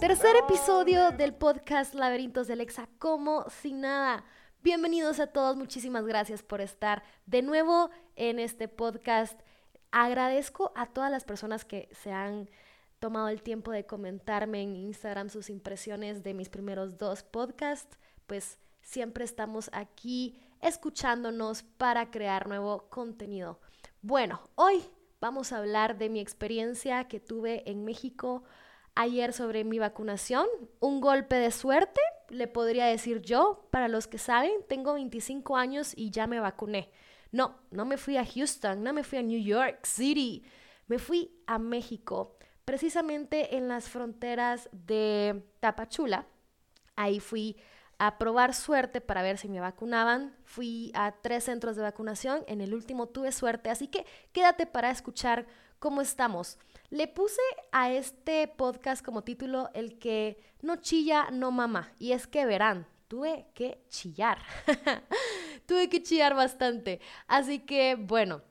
Tercer episodio del podcast Laberintos de Alexa, como sin nada. Bienvenidos a todos, muchísimas gracias por estar de nuevo en este podcast Agradezco a todas las personas que se han tomado el tiempo de comentarme en Instagram sus impresiones de mis primeros dos podcasts, pues siempre estamos aquí escuchándonos para crear nuevo contenido. Bueno, hoy vamos a hablar de mi experiencia que tuve en México ayer sobre mi vacunación. Un golpe de suerte, le podría decir yo. Para los que saben, tengo 25 años y ya me vacuné. No, no me fui a Houston, no me fui a New York City, me fui a México, precisamente en las fronteras de Tapachula. Ahí fui a probar suerte para ver si me vacunaban. Fui a tres centros de vacunación, en el último tuve suerte, así que quédate para escuchar cómo estamos. Le puse a este podcast como título el que no chilla, no mama. Y es que verán, tuve que chillar. tuve que chillar bastante. Así que, bueno,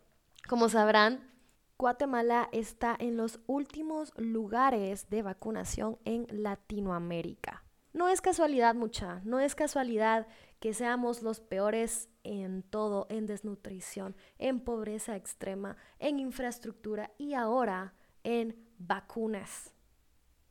como sabrán, Guatemala está en los últimos lugares de vacunación en Latinoamérica. No es casualidad mucha, no es casualidad que seamos los peores en todo, en desnutrición, en pobreza extrema, en infraestructura y ahora en vacunas.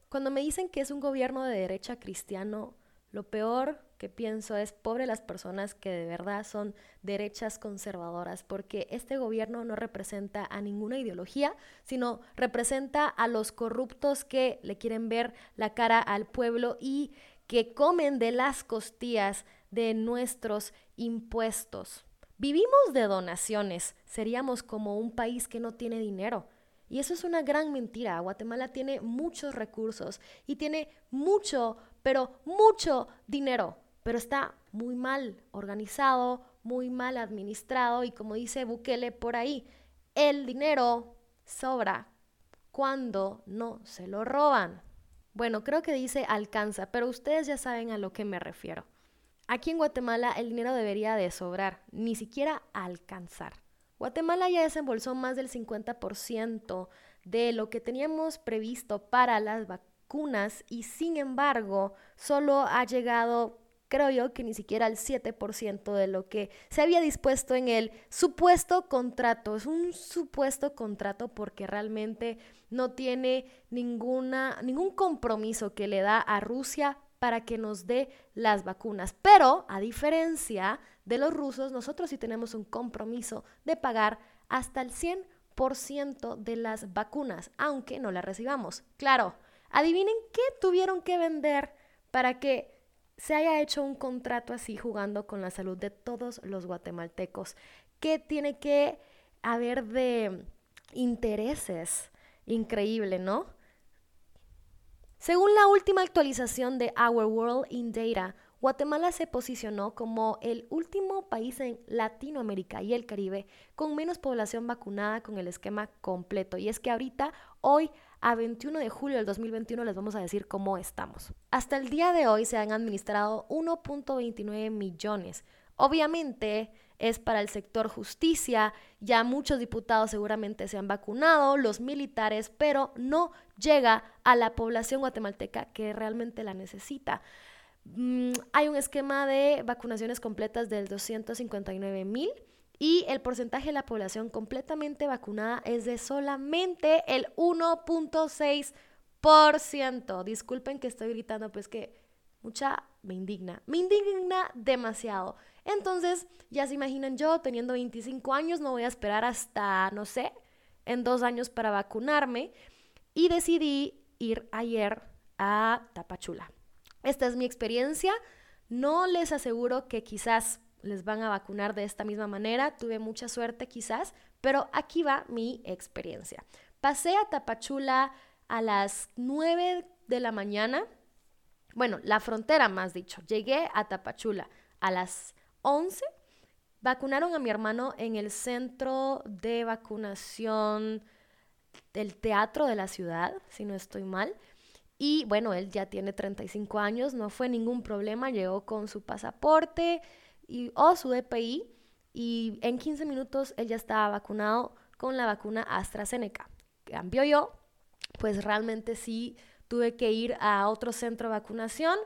Cuando me dicen que es un gobierno de derecha cristiano, lo peor que pienso es pobre las personas que de verdad son derechas conservadoras, porque este gobierno no representa a ninguna ideología, sino representa a los corruptos que le quieren ver la cara al pueblo y que comen de las costillas de nuestros impuestos. Vivimos de donaciones, seríamos como un país que no tiene dinero. Y eso es una gran mentira. Guatemala tiene muchos recursos y tiene mucho, pero mucho dinero pero está muy mal organizado, muy mal administrado y como dice Bukele por ahí, el dinero sobra cuando no se lo roban. Bueno, creo que dice alcanza, pero ustedes ya saben a lo que me refiero. Aquí en Guatemala el dinero debería de sobrar, ni siquiera alcanzar. Guatemala ya desembolsó más del 50% de lo que teníamos previsto para las vacunas y sin embargo solo ha llegado creo yo que ni siquiera el 7% de lo que se había dispuesto en el supuesto contrato. Es un supuesto contrato porque realmente no tiene ninguna, ningún compromiso que le da a Rusia para que nos dé las vacunas. Pero, a diferencia de los rusos, nosotros sí tenemos un compromiso de pagar hasta el 100% de las vacunas, aunque no las recibamos. Claro, adivinen qué tuvieron que vender para que se haya hecho un contrato así jugando con la salud de todos los guatemaltecos. ¿Qué tiene que haber de intereses? Increíble, ¿no? Según la última actualización de Our World in Data, Guatemala se posicionó como el último país en Latinoamérica y el Caribe con menos población vacunada con el esquema completo. Y es que ahorita, hoy, a 21 de julio del 2021, les vamos a decir cómo estamos. Hasta el día de hoy se han administrado 1.29 millones. Obviamente es para el sector justicia, ya muchos diputados seguramente se han vacunado, los militares, pero no llega a la población guatemalteca que realmente la necesita. Mm, hay un esquema de vacunaciones completas del 259 mil y el porcentaje de la población completamente vacunada es de solamente el 1.6%. Disculpen que estoy gritando, pues que mucha me indigna. Me indigna demasiado. Entonces, ya se imaginan yo teniendo 25 años, no voy a esperar hasta, no sé, en dos años para vacunarme. Y decidí ir ayer a Tapachula. Esta es mi experiencia. No les aseguro que quizás les van a vacunar de esta misma manera. Tuve mucha suerte quizás, pero aquí va mi experiencia. Pasé a Tapachula a las 9 de la mañana, bueno, la frontera más dicho, llegué a Tapachula a las 11, vacunaron a mi hermano en el centro de vacunación del teatro de la ciudad, si no estoy mal. Y bueno, él ya tiene 35 años, no fue ningún problema, llegó con su pasaporte y, o su DPI y en 15 minutos él ya estaba vacunado con la vacuna AstraZeneca. Cambio yo, pues realmente sí tuve que ir a otro centro de vacunación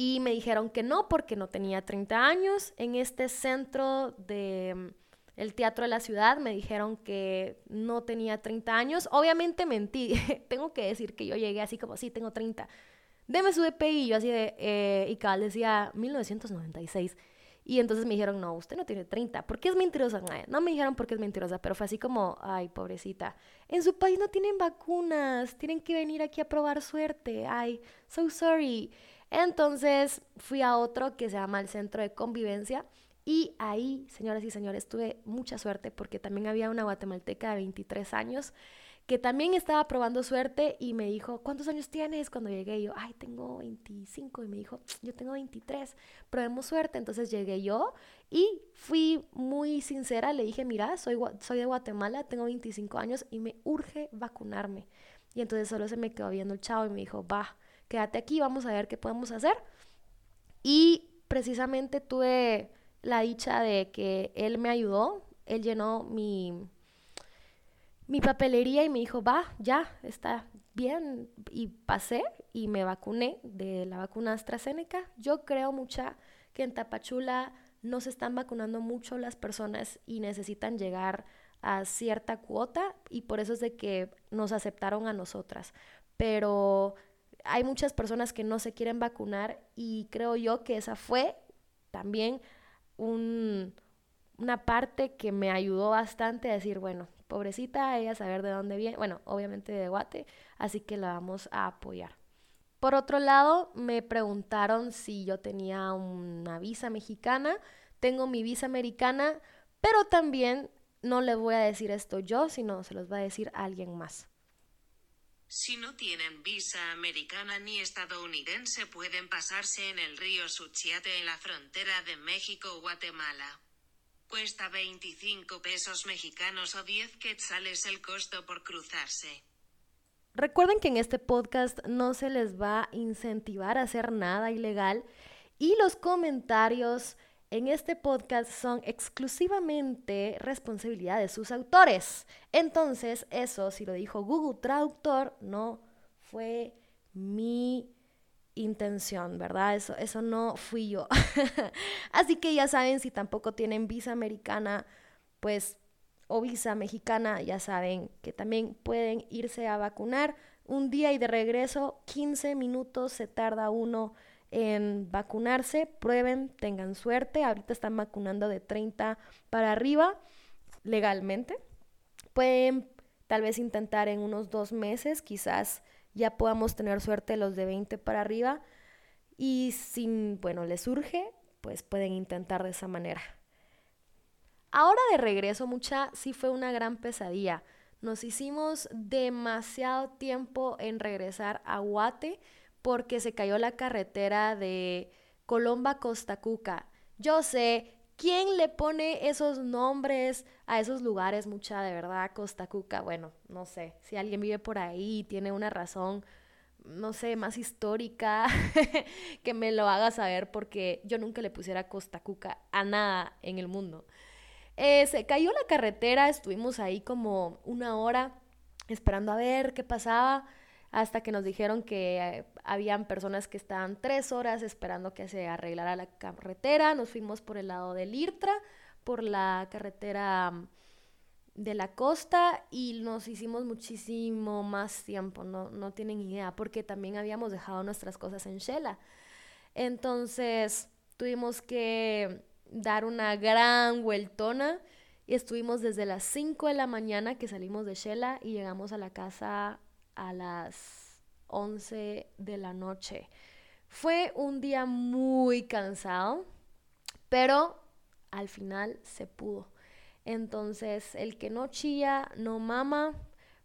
y me dijeron que no porque no tenía 30 años. En este centro de el teatro de la ciudad, me dijeron que no tenía 30 años. Obviamente mentí, tengo que decir que yo llegué así como, sí, tengo 30. Deme su DPI, y yo así de, eh, y cabal decía 1996. Y entonces me dijeron, no, usted no tiene 30. ¿Por qué es mentirosa? No me dijeron por qué es mentirosa, pero fue así como, ay, pobrecita. En su país no tienen vacunas, tienen que venir aquí a probar suerte. Ay, so sorry. Entonces fui a otro que se llama el Centro de Convivencia y ahí, señoras y señores, tuve mucha suerte porque también había una guatemalteca de 23 años que también estaba probando suerte y me dijo, ¿cuántos años tienes? Cuando llegué yo, ay, tengo 25 y me dijo, yo tengo 23, probemos suerte. Entonces llegué yo y fui muy sincera, le dije, mira, soy, soy de Guatemala, tengo 25 años y me urge vacunarme. Y entonces solo se me quedó viendo el chavo y me dijo, va, quédate aquí, vamos a ver qué podemos hacer. Y precisamente tuve la dicha de que él me ayudó, él llenó mi, mi papelería y me dijo, va, ya, está bien. Y pasé y me vacuné de la vacuna AstraZeneca. Yo creo mucha que en Tapachula no se están vacunando mucho las personas y necesitan llegar a cierta cuota y por eso es de que nos aceptaron a nosotras. Pero hay muchas personas que no se quieren vacunar y creo yo que esa fue también una parte que me ayudó bastante a decir, bueno, pobrecita, ella saber de dónde viene, bueno, obviamente de Guate, así que la vamos a apoyar. Por otro lado, me preguntaron si yo tenía una visa mexicana. Tengo mi visa americana, pero también no le voy a decir esto yo, sino se los va a decir alguien más. Si no tienen visa americana ni estadounidense pueden pasarse en el río Suchiate en la frontera de México-Guatemala. Cuesta 25 pesos mexicanos o 10 quetzales el costo por cruzarse. Recuerden que en este podcast no se les va a incentivar a hacer nada ilegal y los comentarios en este podcast son exclusivamente responsabilidad de sus autores. Entonces, eso, si lo dijo Google Traductor, no fue mi intención, ¿verdad? Eso, eso no fui yo. Así que ya saben, si tampoco tienen visa americana, pues, o visa mexicana, ya saben que también pueden irse a vacunar un día y de regreso, 15 minutos se tarda uno en vacunarse, prueben, tengan suerte. Ahorita están vacunando de 30 para arriba legalmente. Pueden tal vez intentar en unos dos meses, quizás ya podamos tener suerte los de 20 para arriba. Y si, bueno, les surge, pues pueden intentar de esa manera. Ahora de regreso, mucha, sí fue una gran pesadilla. Nos hicimos demasiado tiempo en regresar a Guate porque se cayó la carretera de Colomba Costa Cuca. Yo sé, ¿quién le pone esos nombres a esos lugares, mucha de verdad, Costa Cuca? Bueno, no sé, si alguien vive por ahí y tiene una razón, no sé, más histórica, que me lo haga saber porque yo nunca le pusiera Costa Cuca a nada en el mundo. Eh, se cayó la carretera, estuvimos ahí como una hora esperando a ver qué pasaba hasta que nos dijeron que eh, habían personas que estaban tres horas esperando que se arreglara la carretera. Nos fuimos por el lado del IRTRA, por la carretera mm, de la costa y nos hicimos muchísimo más tiempo, no, no tienen idea, porque también habíamos dejado nuestras cosas en Shela. Entonces tuvimos que dar una gran vueltona y estuvimos desde las 5 de la mañana que salimos de Shela y llegamos a la casa a las 11 de la noche. Fue un día muy cansado, pero al final se pudo. Entonces, el que no chilla, no mama,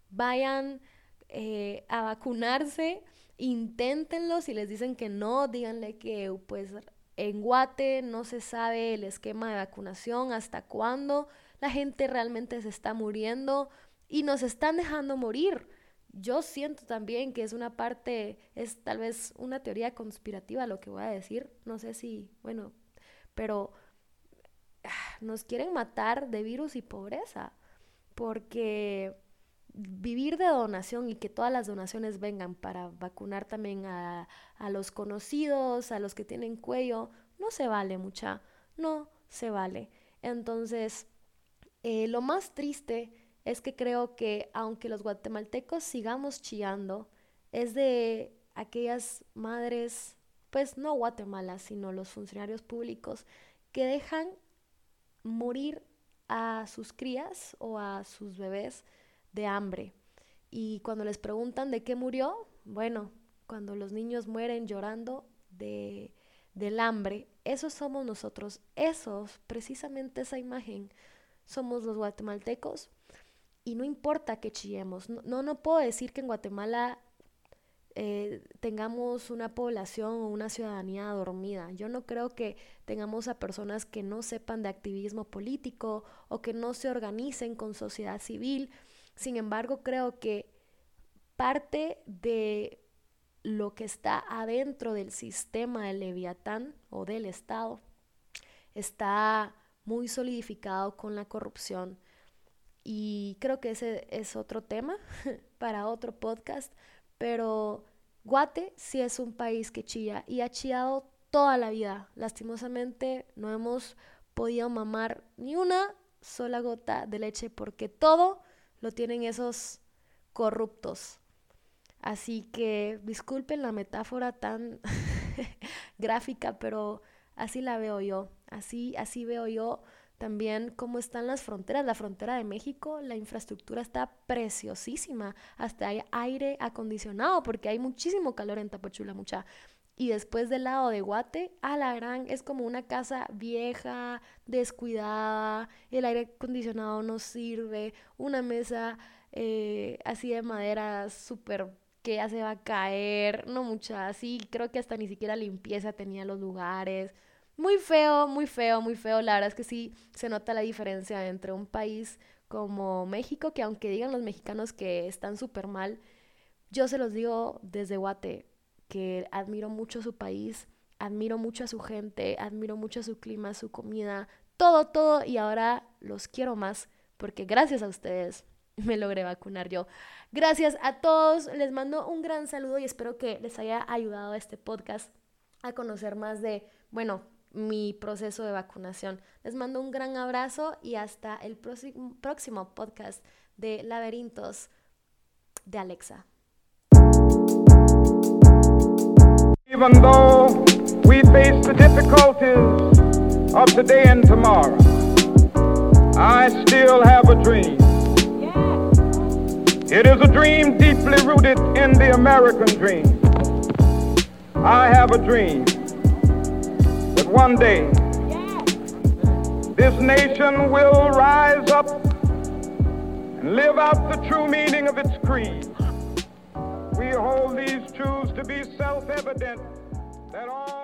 vayan eh, a vacunarse. inténtenlo, si les dicen que no, díganle que pues en Guate no se sabe el esquema de vacunación, hasta cuándo la gente realmente se está muriendo y nos están dejando morir. Yo siento también que es una parte, es tal vez una teoría conspirativa lo que voy a decir, no sé si, bueno, pero ah, nos quieren matar de virus y pobreza, porque vivir de donación y que todas las donaciones vengan para vacunar también a, a, los conocidos, a los que tienen cuello, no se vale mucha, no se vale. Entonces, eh, lo más triste es que creo que aunque los guatemaltecos sigamos chillando, es de aquellas madres, pues no Guatemala, sino los funcionarios públicos, que dejan morir a sus crías o a sus bebés de hambre. Y cuando les preguntan de qué murió, bueno, cuando los niños mueren llorando de, del hambre, esos somos nosotros, esos, precisamente esa imagen, somos los guatemaltecos. Y no importa que chillemos, no, no, puedo decir que en Guatemala eh, tengamos una población o una ciudadanía dormida. Yo no creo que tengamos a personas que no sepan de activismo político o que no se organicen con sociedad civil sin embargo, creo que parte de lo que está adentro del sistema del leviatán o del Estado está muy solidificado con la corrupción. Y creo que ese es otro tema para otro podcast, pero Guate sí es un país que chilla y ha chillado toda la vida. Lastimosamente no hemos podido mamar ni una sola gota de leche porque todo lo tienen esos corruptos. Así que disculpen la metáfora tan gráfica, pero así la veo yo. Así, así veo yo también cómo están las fronteras. La frontera de México, la infraestructura está preciosísima. Hasta hay aire acondicionado porque hay muchísimo calor en Tapachula, mucha. Y después del lado de Guate, a la gran, es como una casa vieja, descuidada, el aire acondicionado no sirve, una mesa eh, así de madera súper que ya se va a caer, no mucha, así, creo que hasta ni siquiera limpieza tenía los lugares. Muy feo, muy feo, muy feo. La verdad es que sí se nota la diferencia entre un país como México, que aunque digan los mexicanos que están súper mal, yo se los digo desde Guate, que admiro mucho su país, admiro mucho a su gente, admiro mucho su clima, su comida, todo, todo, y ahora los quiero más porque gracias a ustedes me logré vacunar yo. Gracias a todos, les mando un gran saludo y espero que les haya ayudado este podcast a conocer más de, bueno, mi proceso de vacunación. Les mando un gran abrazo y hasta el próximo podcast de Laberintos de Alexa. Even though we face the difficulties of today and tomorrow, I still have a dream. It is a dream deeply rooted in the American dream. I have a dream that one day this nation will rise up and live out the true meaning of its creed. We hold these truths to be self evident that all